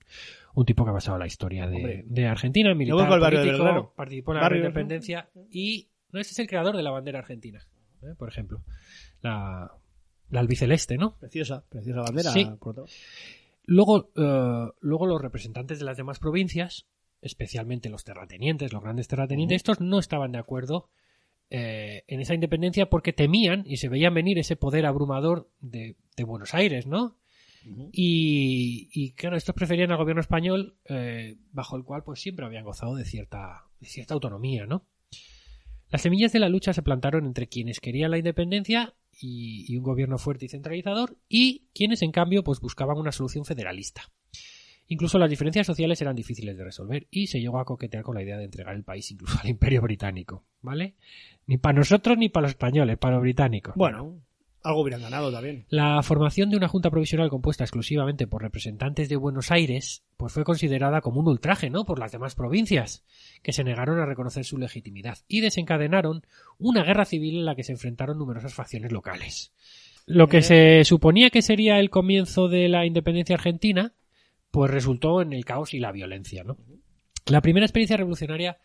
un tipo que ha pasado la historia de, de Argentina, militar, de político, Belgrano. participó en la Barrio- independencia y no ese es el creador de la bandera argentina, ¿eh? por ejemplo. La, la albiceleste, ¿no? Preciosa, preciosa bandera. Sí. por otro- Luego, eh, luego los representantes de las demás provincias, especialmente los terratenientes, los grandes terratenientes, estos no estaban de acuerdo eh, en esa independencia porque temían y se veían venir ese poder abrumador de, de Buenos Aires, ¿no? Y, y, claro, estos preferían al gobierno español, eh, bajo el cual pues siempre habían gozado de cierta, de cierta autonomía, ¿no? Las semillas de la lucha se plantaron entre quienes querían la independencia y, un gobierno fuerte y centralizador y quienes en cambio pues buscaban una solución federalista. Incluso las diferencias sociales eran difíciles de resolver y se llegó a coquetear con la idea de entregar el país incluso al imperio británico, ¿vale? Ni para nosotros ni para los españoles, para los británicos. Bueno, Algo hubieran ganado también. La formación de una junta provisional compuesta exclusivamente por representantes de Buenos Aires, pues fue considerada como un ultraje, ¿no? Por las demás provincias, que se negaron a reconocer su legitimidad y desencadenaron una guerra civil en la que se enfrentaron numerosas facciones locales. Lo que Eh. se suponía que sería el comienzo de la independencia argentina, pues resultó en el caos y la violencia, ¿no? La primera experiencia revolucionaria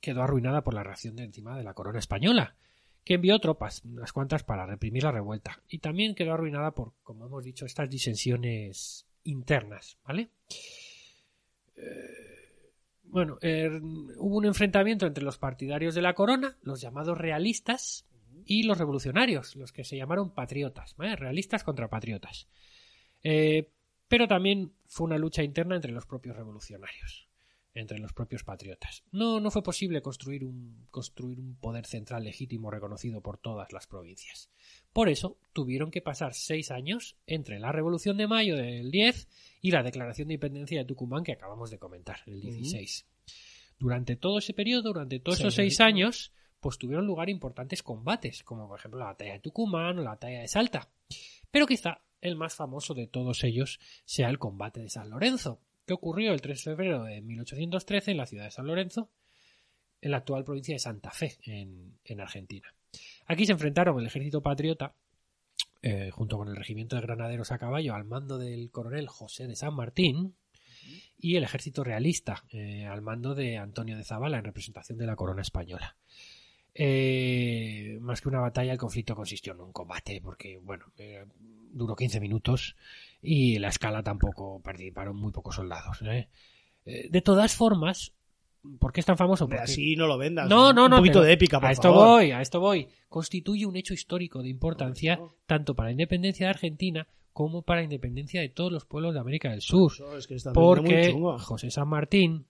quedó arruinada por la reacción de encima de la corona española, que envió tropas, unas cuantas, para reprimir la revuelta. Y también quedó arruinada por, como hemos dicho, estas disensiones internas, ¿vale? Eh, bueno, eh, hubo un enfrentamiento entre los partidarios de la corona, los llamados realistas, y los revolucionarios, los que se llamaron patriotas, ¿vale? Realistas contra patriotas. Eh, pero también fue una lucha interna entre los propios revolucionarios, entre los propios patriotas. No, no fue posible construir un, construir un poder central legítimo reconocido por todas las provincias. Por eso tuvieron que pasar seis años entre la Revolución de Mayo del 10 y la Declaración de Independencia de Tucumán que acabamos de comentar, el 16. Durante todo ese periodo, durante todos esos Seis seis años, pues tuvieron lugar importantes combates, como por ejemplo la batalla de Tucumán o la batalla de Salta. Pero quizá el más famoso de todos ellos sea el combate de San Lorenzo, que ocurrió el 3 de febrero de 1813 en la ciudad de San Lorenzo, en la actual provincia de Santa Fe, en, en Argentina. Aquí se enfrentaron el ejército patriota, eh, junto con el regimiento de granaderos a caballo, al mando del coronel José de San Martín, y el ejército realista, eh, al mando de Antonio de Zabala, en representación de la corona española. Eh, más que una batalla, el conflicto consistió en un combate, porque, bueno, duró 15 minutos y en la escala tampoco participaron muy pocos soldados. ¿eh? Eh, de todas formas, ¿por qué es tan famoso? Porque- así no lo vendas. no, no, no. Un poquito de épica, por A esto favor. voy, a esto voy. Constituye un hecho histórico de importancia tanto para la independencia de Argentina como para la independencia de todos los pueblos de América del Sur. Eso es que está muy Porque. José San Martín,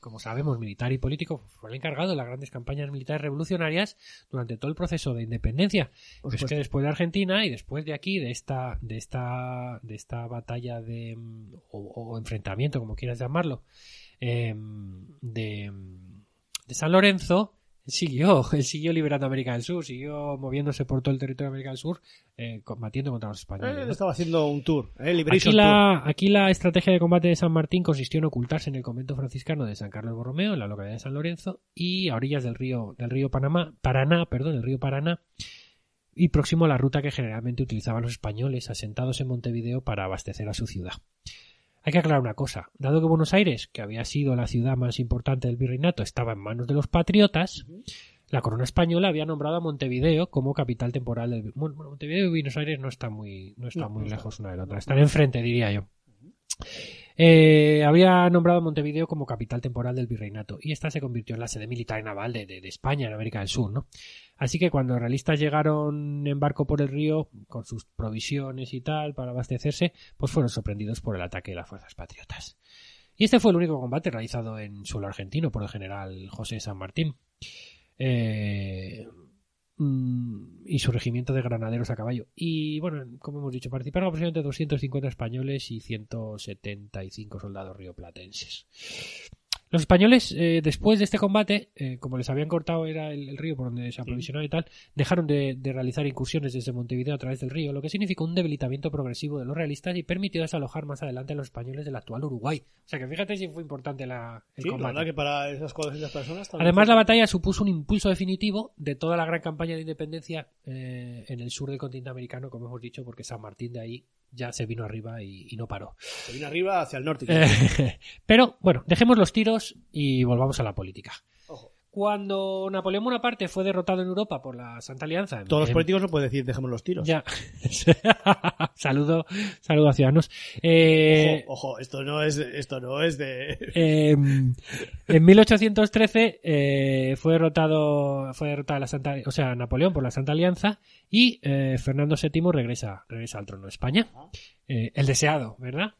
como sabemos, militar y político, fue el encargado de las grandes campañas militares revolucionarias durante todo el proceso de independencia. Es que después de Argentina y después de aquí, de esta, de esta, de esta batalla de o, o enfrentamiento, como quieras llamarlo, em, de, de San Lorenzo, siguió, él siguió liberando América del Sur, siguió moviéndose por todo el territorio de América del Sur, eh, combatiendo contra los españoles. Eh, ¿no? estaba haciendo un tour, ¿eh? Tour. aquí la estrategia de combate de San Martín consistió en ocultarse en el convento franciscano de San Carlos Borromeo, en la localidad de San Lorenzo, y a orillas del río, del río Panamá, Paraná, perdón, el río Paraná, y próximo a la ruta que generalmente utilizaban los españoles asentados en Montevideo para abastecer a su ciudad. Hay que aclarar una cosa, dado que Buenos Aires, que había sido la ciudad más importante del virreinato, estaba en manos de los patriotas, la corona española había nombrado a Montevideo como capital temporal del bueno, Montevideo y Buenos Aires no están muy no están No, muy no lejos una de la otra, están enfrente diría yo. Eh, había nombrado Montevideo como capital temporal del virreinato y esta se convirtió en la sede militar y naval de, España en América del Sur, ¿no? Así que cuando los realistas llegaron en barco por el río con sus provisiones y tal para abastecerse, pues fueron sorprendidos por el ataque de las fuerzas patriotas. Y este fue el único combate realizado en suelo argentino por el general José San Martín. Eh, y su regimiento de granaderos a caballo. Y bueno, como hemos dicho, participaron aproximadamente 250 españoles y 175 soldados rioplatenses. Los españoles, eh, después de este combate, eh, como les habían cortado era el, el río por donde se aprovisionaba y tal, dejaron de, de realizar incursiones desde Montevideo a través del río, lo que significó un debilitamiento progresivo de los realistas y permitió desalojar más adelante a los españoles del actual Uruguay. O sea que fíjate si fue importante la, el Sí, combate. verdad que para esas 400 personas también Además, fue- la batalla supuso un impulso definitivo de toda la gran campaña de independencia eh, en el sur del continente americano, como hemos dicho, porque San Martín de ahí ya se vino arriba y, y no paró. se vino arriba hacia el norte. Eh, Pero bueno, dejemos los tiros y volvamos a la política. Cuando Napoleón Bonaparte fue derrotado en Europa por la Santa Alianza, en- Todos los políticos no pueden decir dejemos los tiros. ya saludo, saludo a Ciudadanos. Eh, Ojo, ojo, esto no es, esto no es de. Eh, en 1813 eh, fue derrotado fue derrotada la Santa o sea Napoleón por la Santa Alianza y eh, Fernando VII regresa regresa al trono de España Eh, el deseado verdad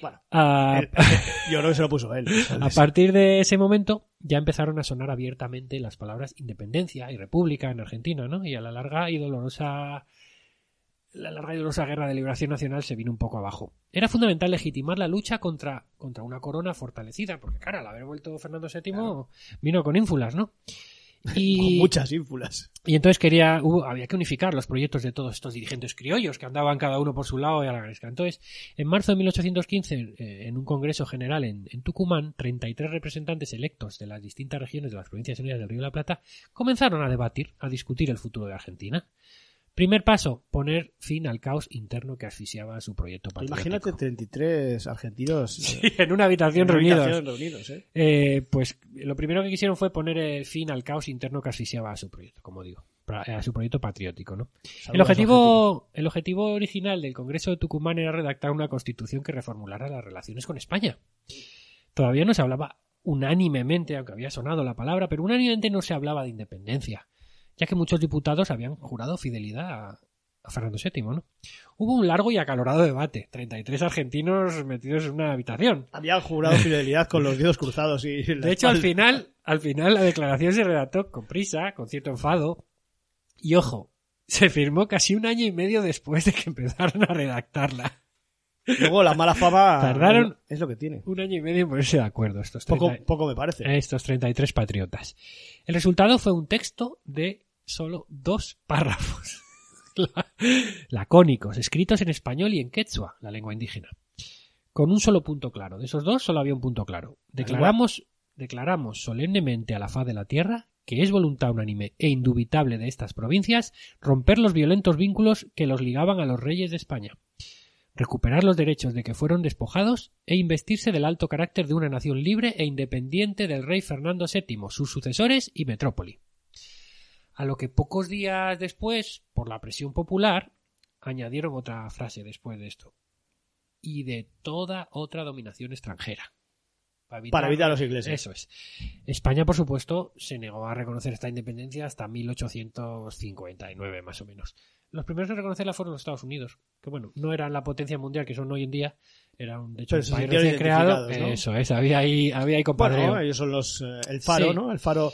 Bueno, a, él- yo creo que se lo puso él. a partir de ese momento ya empezaron a sonar abiertamente las palabras independencia y república en Argentina no y a la larga y dolorosa la larga y dolorosa guerra de liberación nacional se vino un poco abajo. Era fundamental legitimar la lucha contra, contra una corona fortalecida, porque claro, al haber vuelto Fernando VII vino con ínfulas, ¿no? Y, Con muchas ínfulas. y entonces quería, hubo- había que unificar los proyectos de todos estos dirigentes criollos que andaban cada uno por su lado y a la gresca. Entonces, en marzo de 1815, eh, en un congreso general en, en Tucumán, 33 representantes electos de las distintas regiones de las provincias unidas del Río de la Plata comenzaron a debatir, a discutir el futuro de Argentina. Primer paso, poner fin al caos interno que asfixiaba a su proyecto patriótico. Imagínate 33 argentinos eh, Sí, en una habitación en una reunidos. habitación reunidos, ¿eh? Eh, pues lo primero que quisieron fue poner eh, fin al caos interno que asfixiaba a su proyecto, como digo, a su proyecto patriótico, ¿no? El Saludos objetivo, el objetivo original del Congreso de Tucumán era redactar una constitución que reformulara las relaciones con España. Todavía no se hablaba unánimemente, aunque había sonado la palabra, pero unánimemente no se hablaba de independencia, ya que muchos diputados habían jurado fidelidad a, a Fernando VII, ¿no? Hubo un largo y acalorado debate, 33 argentinos metidos en una habitación. Habían jurado fidelidad con los dedos cruzados y De hecho, al final, al final la declaración se redactó con prisa, con cierto enfado. Y ojo, se firmó casi un año y medio después de que empezaron a redactarla. Luego la mala fama Tardaron- es lo que tiene. Un año y medio en ponerse de acuerdo estos, Poco, 30 poco me parece. estos 33 patriotas. El resultado fue un texto de solo dos párrafos. La- lacónicos, escritos en español y en quechua, la lengua indígena. Con un solo punto claro. De esos dos solo había un punto claro. Declaramos, declaramos solemnemente a la faz de la tierra que es voluntad unánime e indubitable de estas provincias romper los violentos vínculos que los ligaban a los reyes de España, recuperar los derechos de que fueron despojados e investirse del alto carácter de una nación libre e independiente del rey Fernando VII, sus sucesores y metrópoli. A lo que pocos días después, por la presión popular, añadieron otra frase después de esto. Y de toda otra dominación extranjera. Para evitar, Para evitar los ingleses. Eso es. España, por supuesto, se negó a reconocer esta independencia hasta 1859, más o menos. Los primeros en reconocerla fueron los Estados Unidos, que bueno, no eran la potencia mundial que son hoy en día, eran de hecho Pero un se país sintieron recién creado. Eso es, había ahí, había ahí compadreo. Bueno, ellos son los eh, el faro, Sí. ¿no? El faro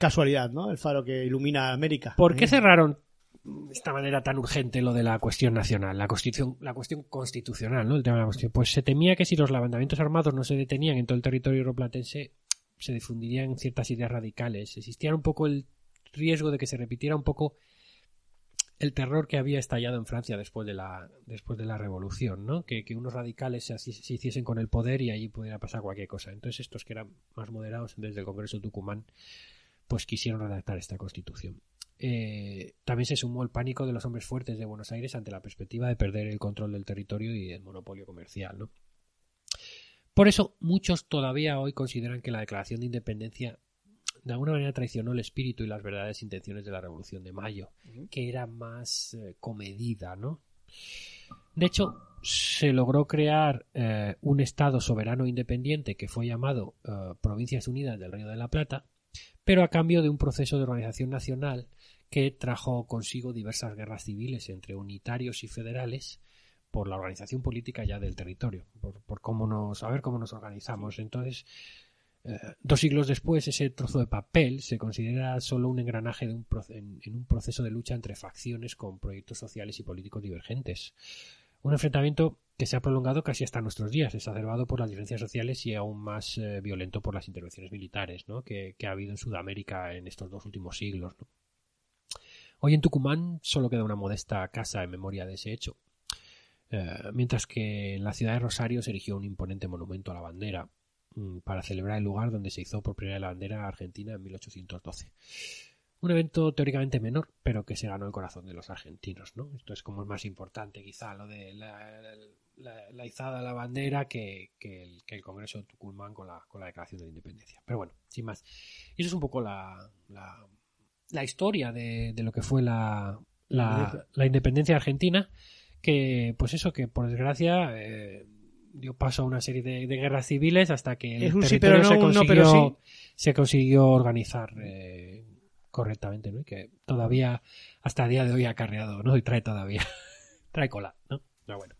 casualidad, ¿no? El faro que ilumina América. ¿Por qué cerraron de esta manera tan urgente lo de la cuestión nacional, la constitución, la cuestión constitucional, ¿no? El tema de la cuestión. Pues se temía que si los levantamientos armados no se detenían en todo el territorio europlatense, se difundirían ciertas ideas radicales. Existía un poco el riesgo de que se repitiera un poco el terror que había estallado en Francia después de la, después de la revolución, ¿no? Que, que unos radicales se, se hiciesen con el poder y allí pudiera pasar cualquier cosa. Entonces estos que eran más moderados desde el Congreso de Tucumán, pues quisieron redactar esta constitución. Eh, también se sumó el pánico de los hombres fuertes de Buenos Aires ante la perspectiva de perder el control del territorio y el monopolio comercial, ¿no? Por eso, muchos todavía hoy consideran que la declaración de independencia de alguna manera traicionó el espíritu y las verdaderas intenciones de la Revolución de Mayo, que era más eh, comedida, ¿no? De hecho, se logró crear eh, un Estado soberano independiente que fue llamado eh, Provincias Unidas del Río de la Plata, pero a cambio de un proceso de organización nacional que trajo consigo diversas guerras civiles entre unitarios y federales por la organización política ya del territorio, por, por cómo nos, a ver cómo nos organizamos. Entonces, eh, dos siglos después, ese trozo de papel se considera solo un engranaje de un en un proceso de lucha entre facciones con proyectos sociales y políticos divergentes. Un enfrentamiento que se ha prolongado casi hasta nuestros días, exacerbado por las diferencias sociales y aún más eh, violento por las intervenciones militares ¿no? que, que ha habido en Sudamérica en estos dos últimos siglos. Hoy en Tucumán solo queda una modesta casa en memoria de ese hecho, eh, mientras que en la ciudad de Rosario se erigió un imponente monumento a la bandera mm, para celebrar el lugar donde se hizo por primera vez la bandera argentina en 1812. Un evento teóricamente menor, pero que se ganó el corazón de los argentinos, ¿no? Esto es como es más importante, quizá, lo de la- la izada de la bandera que, que el, que el Congreso de Tucumán con la, con la Declaración de la Independencia. Pero bueno, sin más. Y eso es un poco la, la, la historia de, de lo que fue la, la, la independencia argentina, que, pues eso, que por desgracia eh, dio paso a una serie de, de guerras civiles hasta que el sí, territorio se, no, consiguió, pero sí. se consiguió organizar eh, correctamente, ¿no? Y que todavía, hasta el día de hoy ha acarreado, ¿no? Y trae todavía, trae cola, ¿no? Pero bueno.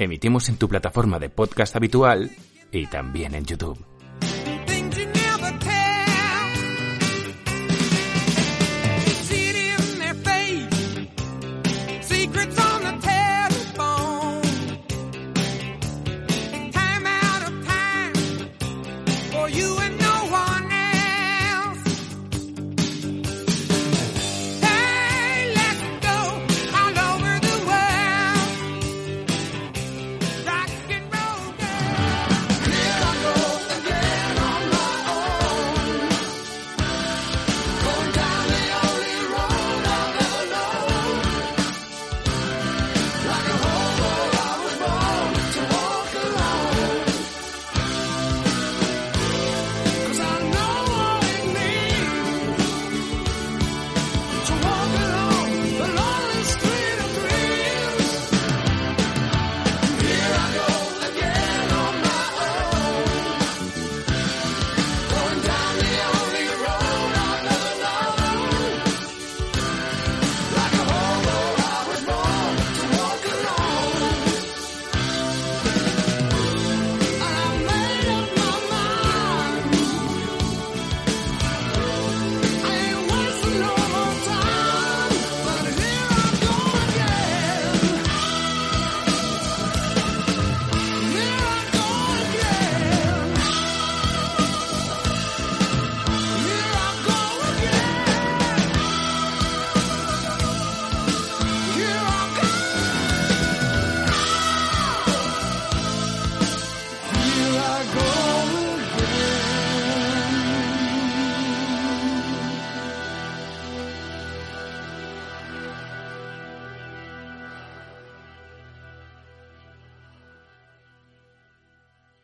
Emitimos en tu plataforma de podcast habitual y también en YouTube.